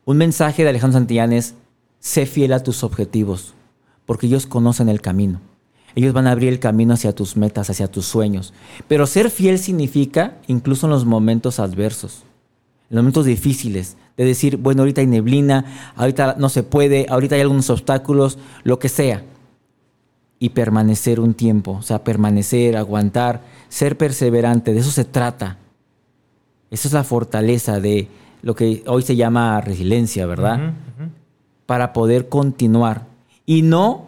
un mensaje de Alejandro Santillán es, sé fiel a tus objetivos, porque ellos conocen el camino. Ellos van a abrir el camino hacia tus metas, hacia tus sueños. Pero ser fiel significa, incluso en los momentos adversos, en los momentos difíciles, de decir, bueno, ahorita hay neblina, ahorita no se puede, ahorita hay algunos obstáculos, lo que sea. Y permanecer un tiempo, o sea, permanecer, aguantar, ser perseverante, de eso se trata. Esa es la fortaleza de lo que hoy se llama resiliencia, ¿verdad? Para poder continuar y no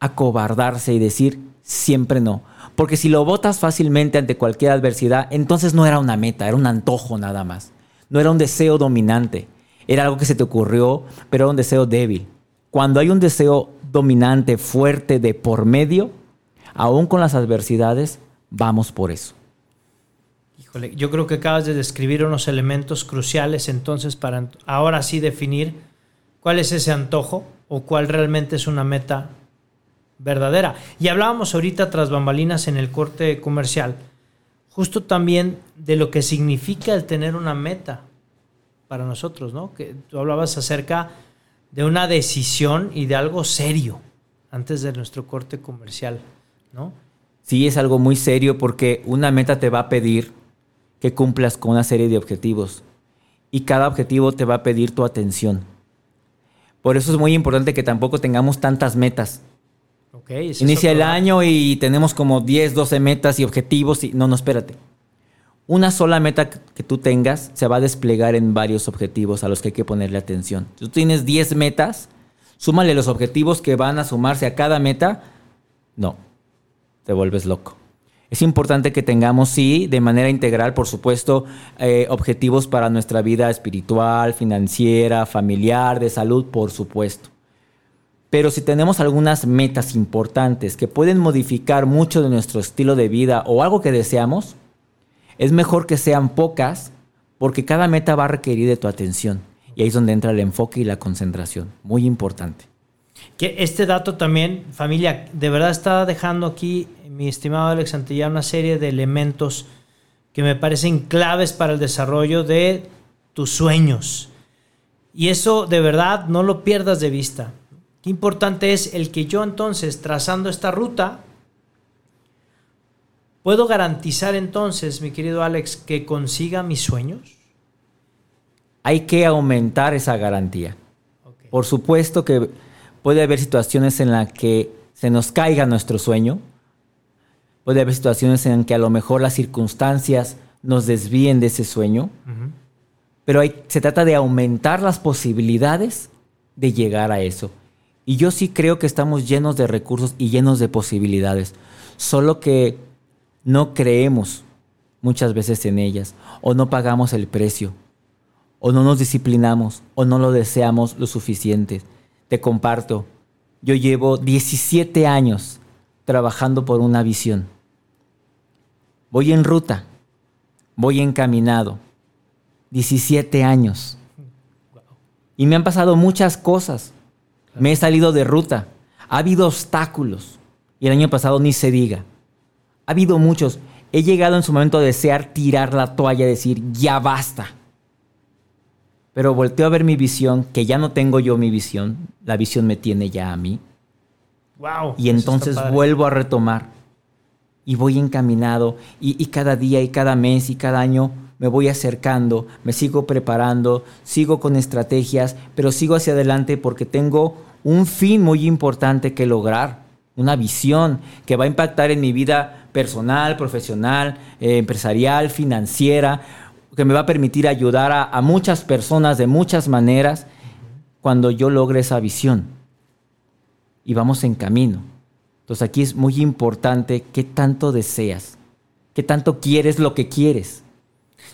acobardarse y decir siempre no. Porque si lo votas fácilmente ante cualquier adversidad, entonces no era una meta, era un antojo nada más no era un deseo dominante, era algo que se te ocurrió, pero era un deseo débil. Cuando hay un deseo dominante, fuerte, de por medio, aún con las adversidades, vamos por eso. Híjole, yo creo que acabas de describir unos elementos cruciales entonces para ahora sí definir cuál es ese antojo o cuál realmente es una meta verdadera. Y hablábamos ahorita tras bambalinas en el corte comercial justo también de lo que significa el tener una meta para nosotros, ¿no? Que tú hablabas acerca de una decisión y de algo serio antes de nuestro corte comercial, ¿no? Sí, es algo muy serio porque una meta te va a pedir que cumplas con una serie de objetivos y cada objetivo te va a pedir tu atención. Por eso es muy importante que tampoco tengamos tantas metas. Inicia el año y tenemos como 10, 12 metas y objetivos. Y, no, no, espérate. Una sola meta que tú tengas se va a desplegar en varios objetivos a los que hay que ponerle atención. Si tú tienes 10 metas, súmale los objetivos que van a sumarse a cada meta. No, te vuelves loco. Es importante que tengamos, sí, de manera integral, por supuesto, eh, objetivos para nuestra vida espiritual, financiera, familiar, de salud, por supuesto. Pero si tenemos algunas metas importantes que pueden modificar mucho de nuestro estilo de vida o algo que deseamos, es mejor que sean pocas porque cada meta va a requerir de tu atención. Y ahí es donde entra el enfoque y la concentración. Muy importante. Que este dato también, familia, de verdad está dejando aquí, mi estimado Alex una serie de elementos que me parecen claves para el desarrollo de tus sueños. Y eso de verdad no lo pierdas de vista. Qué importante es el que yo entonces, trazando esta ruta, puedo garantizar entonces, mi querido Alex, que consiga mis sueños. Hay que aumentar esa garantía. Por supuesto que puede haber situaciones en las que se nos caiga nuestro sueño. Puede haber situaciones en que a lo mejor las circunstancias nos desvíen de ese sueño. Pero se trata de aumentar las posibilidades de llegar a eso. Y yo sí creo que estamos llenos de recursos y llenos de posibilidades, solo que no creemos muchas veces en ellas, o no pagamos el precio, o no nos disciplinamos, o no lo deseamos lo suficiente. Te comparto, yo llevo 17 años trabajando por una visión. Voy en ruta, voy encaminado. 17 años. Y me han pasado muchas cosas. Me he salido de ruta. Ha habido obstáculos. Y el año pasado ni se diga. Ha habido muchos. He llegado en su momento a desear tirar la toalla, decir, ya basta. Pero volteo a ver mi visión, que ya no tengo yo mi visión. La visión me tiene ya a mí. Wow. Y entonces vuelvo a retomar. Y voy encaminado. Y, y cada día y cada mes y cada año me voy acercando, me sigo preparando, sigo con estrategias, pero sigo hacia adelante porque tengo un fin muy importante que lograr, una visión que va a impactar en mi vida personal, profesional, eh, empresarial, financiera, que me va a permitir ayudar a, a muchas personas de muchas maneras cuando yo logre esa visión. Y vamos en camino. Entonces aquí es muy importante qué tanto deseas, qué tanto quieres lo que quieres.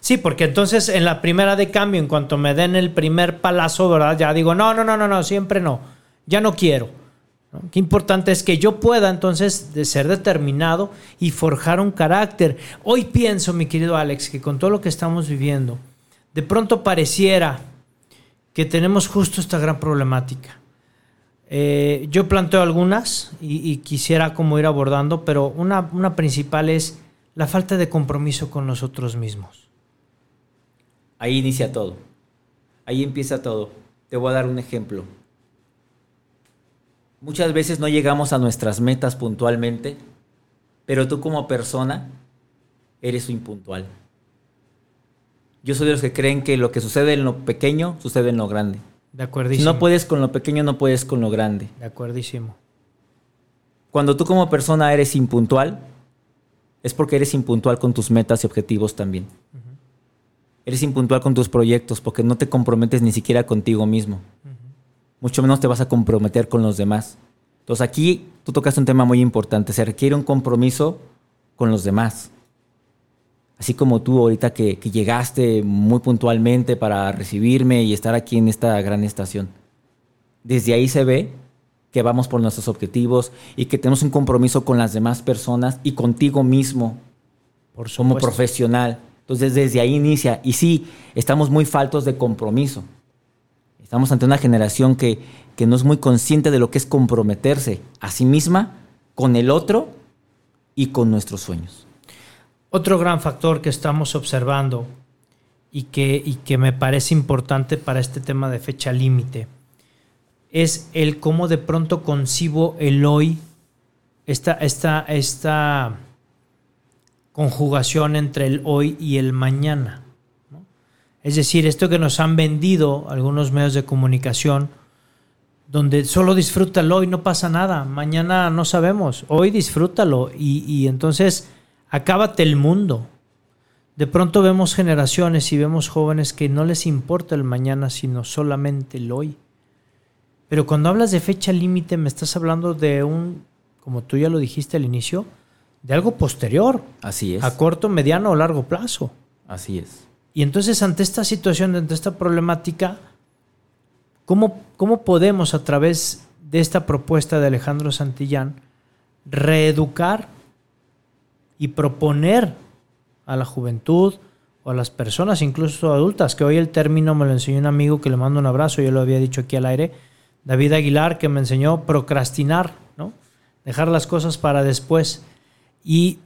Sí, porque entonces en la primera de cambio, en cuanto me den el primer palazo, ¿verdad? Ya digo, no, no, no, no, no, siempre no. Ya no quiero. ¿no? Qué importante es que yo pueda entonces de ser determinado y forjar un carácter. Hoy pienso, mi querido Alex, que con todo lo que estamos viviendo, de pronto pareciera que tenemos justo esta gran problemática. Eh, yo planteo algunas y, quisiera como ir abordando, pero una, una principal es la falta de compromiso con nosotros mismos. Ahí inicia todo. Ahí empieza todo. Te voy a dar un ejemplo. Muchas veces no llegamos a nuestras metas puntualmente, pero tú como persona eres impuntual. Yo soy de los que creen que lo que sucede en lo pequeño sucede en lo grande. De acuerdísimo. Si no puedes con lo pequeño, no puedes con lo grande. De acuerdísimo. Cuando tú como persona eres impuntual, es porque eres impuntual con tus metas y objetivos también. Eres impuntual con tus proyectos porque no te comprometes ni siquiera contigo mismo. Uh -huh. Mucho menos te vas a comprometer con los demás. Entonces aquí tú tocas un tema muy importante. Se requiere un compromiso con los demás. Así como tú ahorita que, que llegaste muy puntualmente para recibirme y estar aquí en esta gran estación. Desde ahí se ve que vamos por nuestros objetivos y que tenemos un compromiso con las demás personas y contigo mismo por como profesional. Entonces desde ahí inicia. Y sí, estamos muy faltos de compromiso. Estamos ante una generación que, que no es muy consciente de lo que es comprometerse a sí misma, con el otro y con nuestros sueños. Otro gran factor que estamos observando y que, y que me parece importante para este tema de fecha límite es el cómo de pronto concibo el hoy, esta, esta, esta conjugación entre el hoy y el mañana. Es decir, esto que nos han vendido algunos medios de comunicación, donde solo disfrútalo hoy, no pasa nada, mañana no sabemos, hoy disfrútalo y, y entonces acábate el mundo. De pronto vemos generaciones y vemos jóvenes que no les importa el mañana, sino solamente el hoy. Pero cuando hablas de fecha límite, me estás hablando de un, como tú ya lo dijiste al inicio, de algo posterior. Así es. A corto, mediano o largo plazo. Así es. Y entonces, ante esta situación, ante esta problemática, ¿cómo, cómo podemos, a través de esta propuesta de Alejandro Santillán, reeducar y proponer a la juventud o a las personas, incluso adultas, que hoy el término me lo enseñó un amigo que le mando un abrazo, yo lo había dicho aquí al aire, David Aguilar, que me enseñó procrastinar, ¿no? Dejar las cosas para después. Y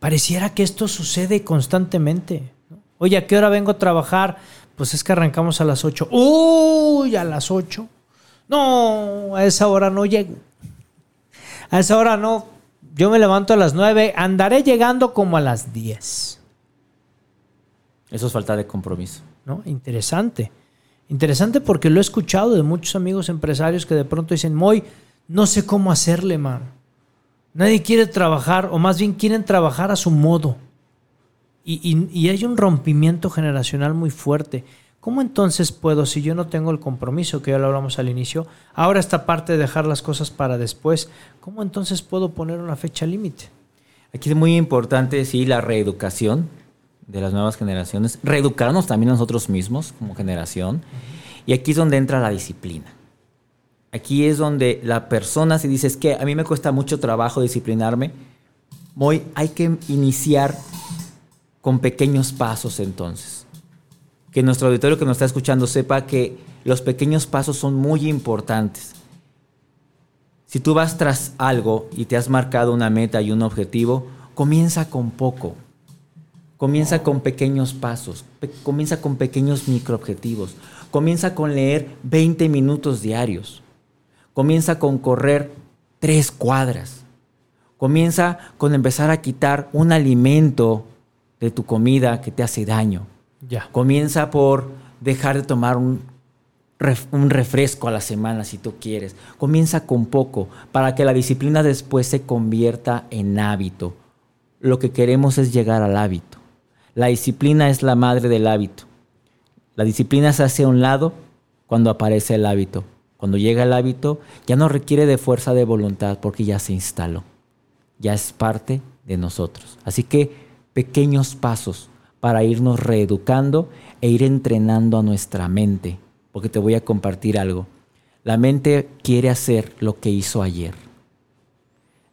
pareciera que esto sucede constantemente. Oye, ¿a qué hora vengo a trabajar? Pues es que arrancamos a las 8. ¡Uy! A las 8. No, a esa hora no llego. A esa hora no. Yo me levanto a las 9. Andaré llegando como a las 10. Eso es falta de compromiso. ¿No? Interesante. Interesante porque lo he escuchado de muchos amigos empresarios que de pronto dicen, Moy, no sé cómo hacerle, man. Nadie quiere trabajar, o más bien quieren trabajar a su modo. Y, y, y, hay un rompimiento generacional muy fuerte. ¿Cómo entonces puedo, si yo no tengo el compromiso, que ya lo hablamos al inicio, ahora esta parte de dejar las cosas para después, ¿cómo entonces puedo poner una fecha límite? Aquí es muy importante, sí, la reeducación de las nuevas generaciones, reeducarnos también nosotros mismos como generación. Uh -huh. Y aquí es donde entra la disciplina. Aquí es donde la persona, si dices que a mí me cuesta mucho trabajo disciplinarme, muy, hay que iniciar con pequeños pasos entonces. Que nuestro auditorio que nos está escuchando sepa que los pequeños pasos son muy importantes. Si tú vas tras algo y te has marcado una meta y un objetivo, comienza con poco. Comienza con pequeños pasos, comienza con pequeños microobjetivos, comienza con leer 20 minutos diarios, comienza con correr tres cuadras, comienza con empezar a quitar un alimento de tu comida que te hace daño. Ya. Comienza por dejar de tomar un, ref- un refresco a la semana si tú quieres. Comienza con poco para que la disciplina después se convierta en hábito. Lo que queremos es llegar al hábito. La disciplina es la madre del hábito. La disciplina se hace a un lado cuando aparece el hábito. Cuando llega el hábito, ya no requiere de fuerza de voluntad porque ya se instaló. Ya es parte de nosotros. Así que pequeños pasos para irnos reeducando e ir entrenando a nuestra mente. Porque te voy a compartir algo. La mente quiere hacer lo que hizo ayer.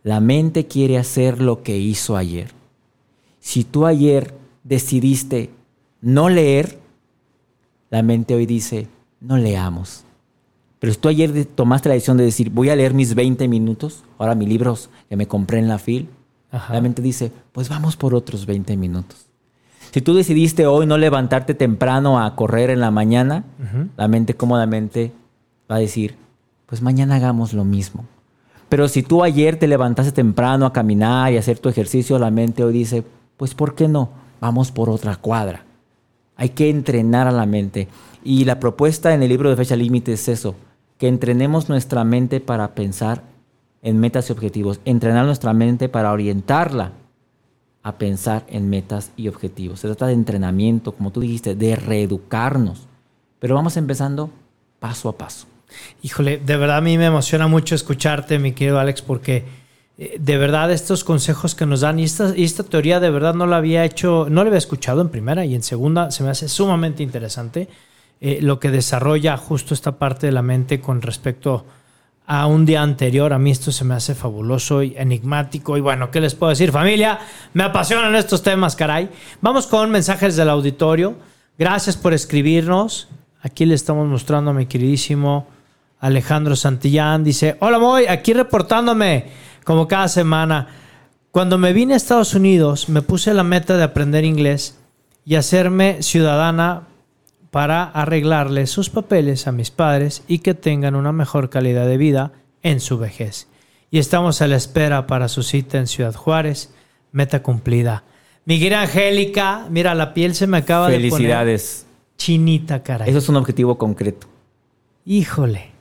La mente quiere hacer lo que hizo ayer. Si tú ayer decidiste no leer, la mente hoy dice, no leamos. Pero si tú ayer tomaste la decisión de decir, voy a leer mis 20 minutos, ahora mis libros que me compré en la FIL, Ajá. la mente dice, pues vamos por otros 20 minutos. Si tú decidiste hoy no levantarte temprano a correr en la mañana, Ujú. la mente cómodamente va a decir, pues mañana hagamos lo mismo. Pero si tú ayer te levantaste temprano a caminar y hacer tu ejercicio, la mente hoy dice, pues ¿por qué no? Vamos por otra cuadra. Hay que entrenar a la mente. Y la propuesta en el libro de fecha límite es eso, que entrenemos nuestra mente para pensar en metas y objetivos, entrenar nuestra mente para orientarla a pensar en metas y objetivos. Se trata de entrenamiento, como tú dijiste, de reeducarnos. Pero vamos empezando paso a paso. Híjole, de verdad a mí me emociona mucho escucharte, mi querido Alex, porque eh, de verdad estos consejos que nos dan y esta, y esta teoría de verdad no la había hecho, no la había escuchado en primera y en segunda se me hace sumamente interesante eh, lo que desarrolla justo esta parte de la mente con respecto a un día anterior. A mí esto se me hace fabuloso y enigmático. Y bueno, ¿qué les puedo decir? Familia, me apasionan estos temas, caray. Vamos con mensajes del auditorio. Gracias por escribirnos. Aquí le estamos mostrando a mi queridísimo Alejandro Santillán. Dice, hola Moy, aquí reportándome como cada semana. Cuando me vine a Estados Unidos, me puse la meta de aprender inglés y hacerme ciudadana para arreglarle sus papeles a mis padres y que tengan una mejor calidad de vida en su vejez. Y estamos a la espera para su cita en Ciudad Juárez. Meta cumplida. Mi querida Angélica, mira, la piel se me acaba de poner Felicidades. chinita, caray. Eso es un objetivo concreto. Híjole.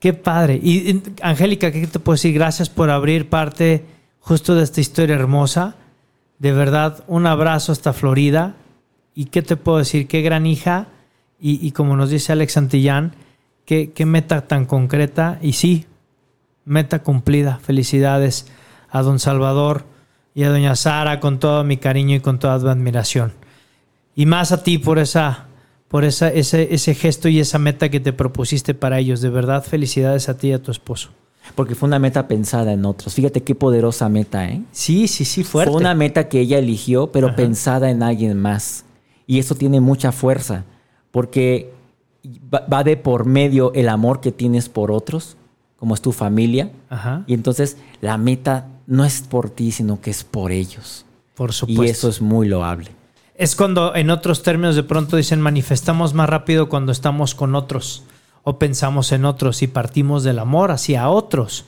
Qué padre. Y y, Angélica, ¿qué te puedo decir? Gracias por abrir parte justo de esta historia hermosa. De verdad, un abrazo hasta Florida. ¿Y qué te puedo decir? Qué gran hija. Y, y como nos dice Alex Santillán, qué, qué meta tan concreta. Y sí, meta cumplida. Felicidades a don Salvador y a doña Sara con todo mi cariño y con toda mi admiración. Y más a ti por esa por esa, ese, ese gesto y esa meta que te propusiste para ellos. De verdad, felicidades a ti y a tu esposo. Porque fue una meta pensada en otros. Fíjate qué poderosa meta, ¿eh? Sí, sí, sí, fuerte. Fue una meta que ella eligió, pero Ajá. pensada en alguien más. Y eso tiene mucha fuerza, porque va de por medio el amor que tienes por otros, como es tu familia. Ajá, Y entonces la meta no es por ti, sino que es por ellos. por supuesto. Y eso es muy loable. Es cuando en otros términos de pronto dicen manifestamos más rápido cuando estamos con otros o pensamos en otros y partimos del amor hacia otros.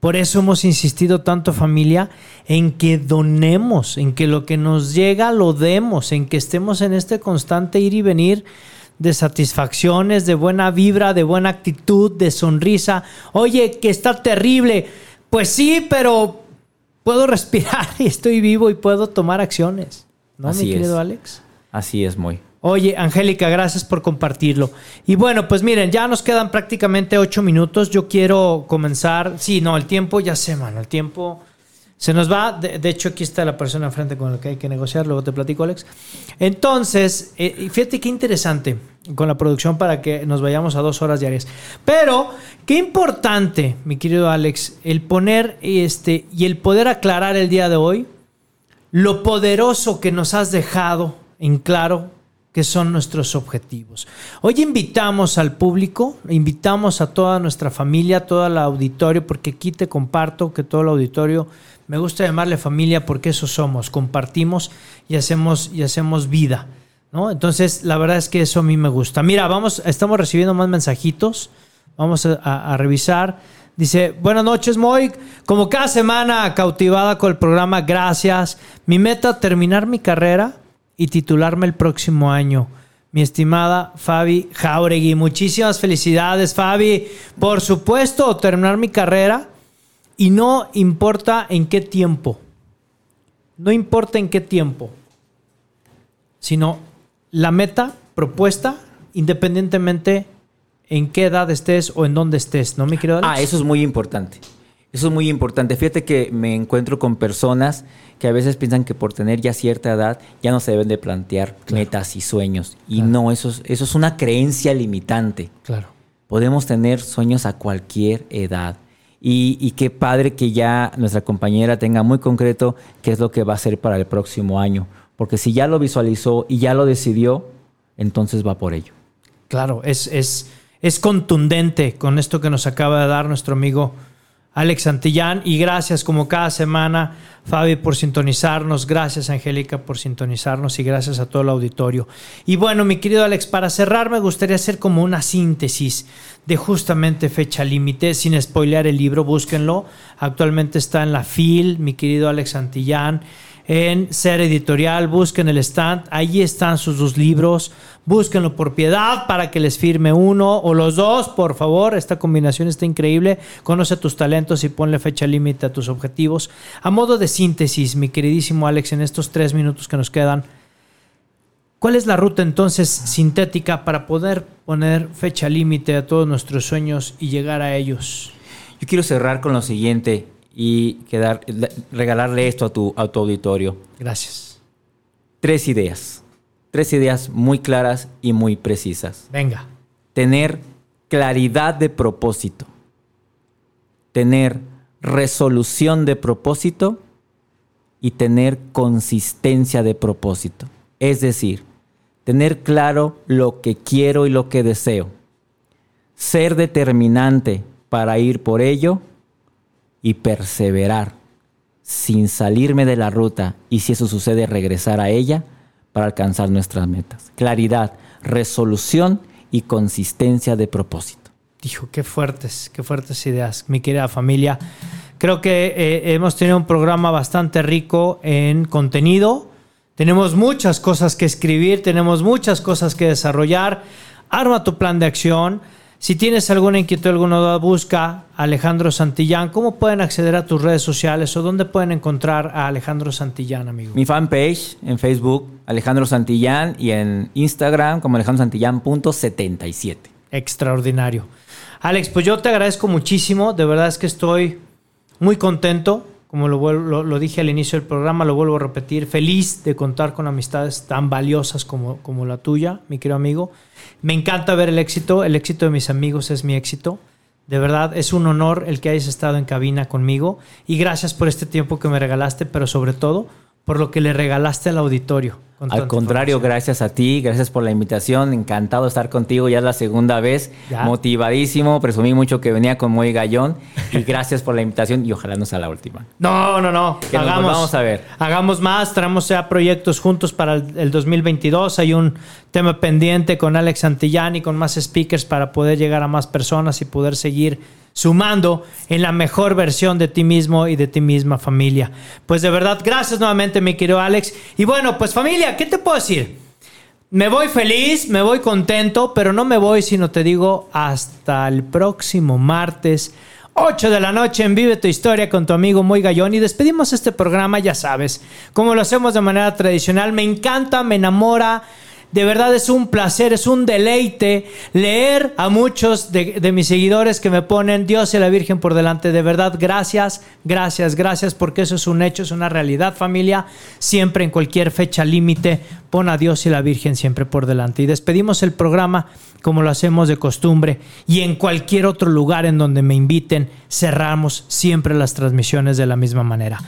Por eso hemos insistido tanto familia en que donemos, en que lo que nos llega lo demos, en que estemos en este constante ir y venir de satisfacciones, de buena vibra, de buena actitud, de sonrisa. Oye, que está terrible. Pues sí, pero puedo respirar y estoy vivo y puedo tomar acciones. ¿No, Así mi querido es. Alex? Así es, muy. Oye, Angélica, gracias por compartirlo. Y bueno, pues miren, ya nos quedan prácticamente ocho minutos. Yo quiero comenzar. Sí, no, el tiempo, ya sé, mano, el tiempo se nos va. De, hecho, aquí está la persona enfrente con la que hay que negociar. Luego te platico, Alex. Entonces, eh, fíjate qué interesante con la producción para que nos vayamos a dos horas diarias. Pero, qué importante, mi querido Alex, el poner este y el poder aclarar el día de hoy lo poderoso que nos has dejado en claro que son nuestros objetivos. Hoy invitamos al público, invitamos a toda nuestra familia, a todo el auditorio, porque aquí te comparto que todo el auditorio, me gusta llamarle familia porque eso somos, compartimos y hacemos, y hacemos vida. ¿no? Entonces, la verdad es que eso a mí me gusta. Mira, vamos, estamos recibiendo más mensajitos, vamos a, revisar. Dice, buenas noches, Moy. Como cada semana, cautivada con el programa, gracias. Mi meta, terminar mi carrera y titularme el próximo año. Mi estimada Fabi Jauregui. Muchísimas felicidades, Fabi. Por supuesto, terminar mi carrera y no importa en qué tiempo. No importa en qué tiempo. Sino la meta propuesta, independientemente en qué edad estés o en dónde estés, ¿no, mi querido? Ah, eso es muy importante. Eso es muy importante. Fíjate que me encuentro con personas que a veces piensan que por tener ya cierta edad ya no se deben de plantear metas y sueños. Y Claro. no, eso es, eso es una creencia limitante. Claro. Podemos tener sueños a cualquier edad. Y, y qué padre que ya nuestra compañera tenga muy concreto qué es lo que va a hacer para el próximo año. Porque si ya lo visualizó y ya lo decidió, entonces va por ello. Claro, es, es, es contundente con esto que nos acaba de dar nuestro amigo Alex Santillán. Y gracias como cada semana, Fabi, por sintonizarnos. Gracias, Angélica, por sintonizarnos. Y gracias a todo el auditorio. Y bueno, mi querido Alex, para cerrar me gustaría hacer como una síntesis de justamente fecha límite, sin spoilear el libro, búsquenlo. Actualmente está en la FIL, mi querido Alex Santillán en Ser Editorial, busquen el stand, ahí están sus dos libros, búsquenlo por piedad para que les firme uno o los dos, por favor, esta combinación está increíble, conoce tus talentos y ponle fecha límite a tus objetivos. A modo de síntesis, mi queridísimo Alex, en estos tres minutos que nos quedan, ¿cuál es la ruta entonces sintética para poder poner fecha límite a todos nuestros sueños y llegar a ellos? Yo quiero cerrar con lo siguiente y quedar, regalarle esto a tu, a tu auditorio. Gracias. Tres ideas. Tres ideas muy claras y muy precisas. Venga. Tener claridad de propósito. Tener resolución de propósito y tener consistencia de propósito. Es decir, tener claro lo que quiero y lo que deseo. Ser determinante para ir por ello y perseverar sin salirme de la ruta y si eso sucede regresar a ella para alcanzar nuestras metas. Claridad, resolución y consistencia de propósito. Dijo, qué fuertes, qué fuertes ideas, mi querida familia. Creo que eh, hemos tenido un programa bastante rico en contenido. Tenemos muchas cosas que escribir, tenemos muchas cosas que desarrollar. Arma tu plan de acción. Si tienes alguna inquietud, alguna duda, busca a Alejandro Santillán. ¿Cómo pueden acceder a tus redes sociales o dónde pueden encontrar a Alejandro Santillán, amigo? Mi fanpage en Facebook, Alejandro Santillán, y en Instagram como alejandrosantillán.77. Extraordinario. Alex, pues yo te agradezco muchísimo. De verdad es que estoy muy contento. Como lo, dije al inicio del programa, lo vuelvo a repetir. Feliz de contar con amistades tan valiosas como, como la tuya, mi querido amigo. Me encanta ver el éxito. El éxito de mis amigos es mi éxito. De verdad, es un honor el que hayas estado en cabina conmigo. Y gracias por este tiempo que me regalaste, pero sobre todo por lo que le regalaste al auditorio. Al contrario, gracias a ti, gracias por la invitación, encantado de estar contigo, ya es la segunda vez, Ya. motivadísimo, presumí mucho que venía con muy gallón y gracias por la invitación y ojalá no sea la última. No, no, no. Que nos volvamos a ver. Hagamos más, traemos ya proyectos juntos para el, el 2022. Hay un tema pendiente con Alex Santillán y con más speakers para poder llegar a más personas y poder seguir sumando en la mejor versión de ti mismo y de ti misma familia. Pues de verdad, gracias nuevamente mi querido Alex. Y bueno, pues familia, ¿qué te puedo decir? Me voy feliz, me voy contento, pero no me voy sino te digo hasta el próximo martes. 8 de la noche en Vive tu Historia con tu amigo Muy Gallón y despedimos este programa, ya sabes, como lo hacemos de manera tradicional. Me encanta, me enamora, de verdad es un placer, es un deleite leer a muchos de, mis seguidores que me ponen Dios y la Virgen por delante. De verdad, gracias, gracias, gracias, porque eso es un hecho, es una realidad, familia. Siempre en cualquier fecha límite, pon a Dios y la Virgen siempre por delante. Y despedimos el programa como lo hacemos de costumbre y en cualquier otro lugar en donde me inviten, cerramos siempre las transmisiones de la misma manera.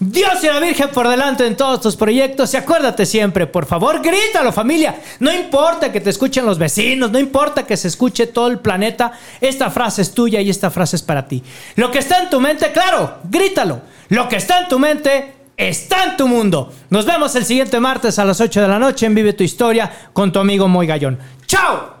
Dios y la Virgen por delante en todos tus proyectos y acuérdate siempre, por favor, grítalo familia. No importa que te escuchen los vecinos, no importa que se escuche todo el planeta, esta frase es tuya y esta frase es para ti. Lo que está en tu mente, claro, grítalo. Lo que está en tu mente está en tu mundo. Nos vemos el siguiente martes a las 8 de la noche en Vive tu Historia con tu amigo Moy Gallón. ¡Chao!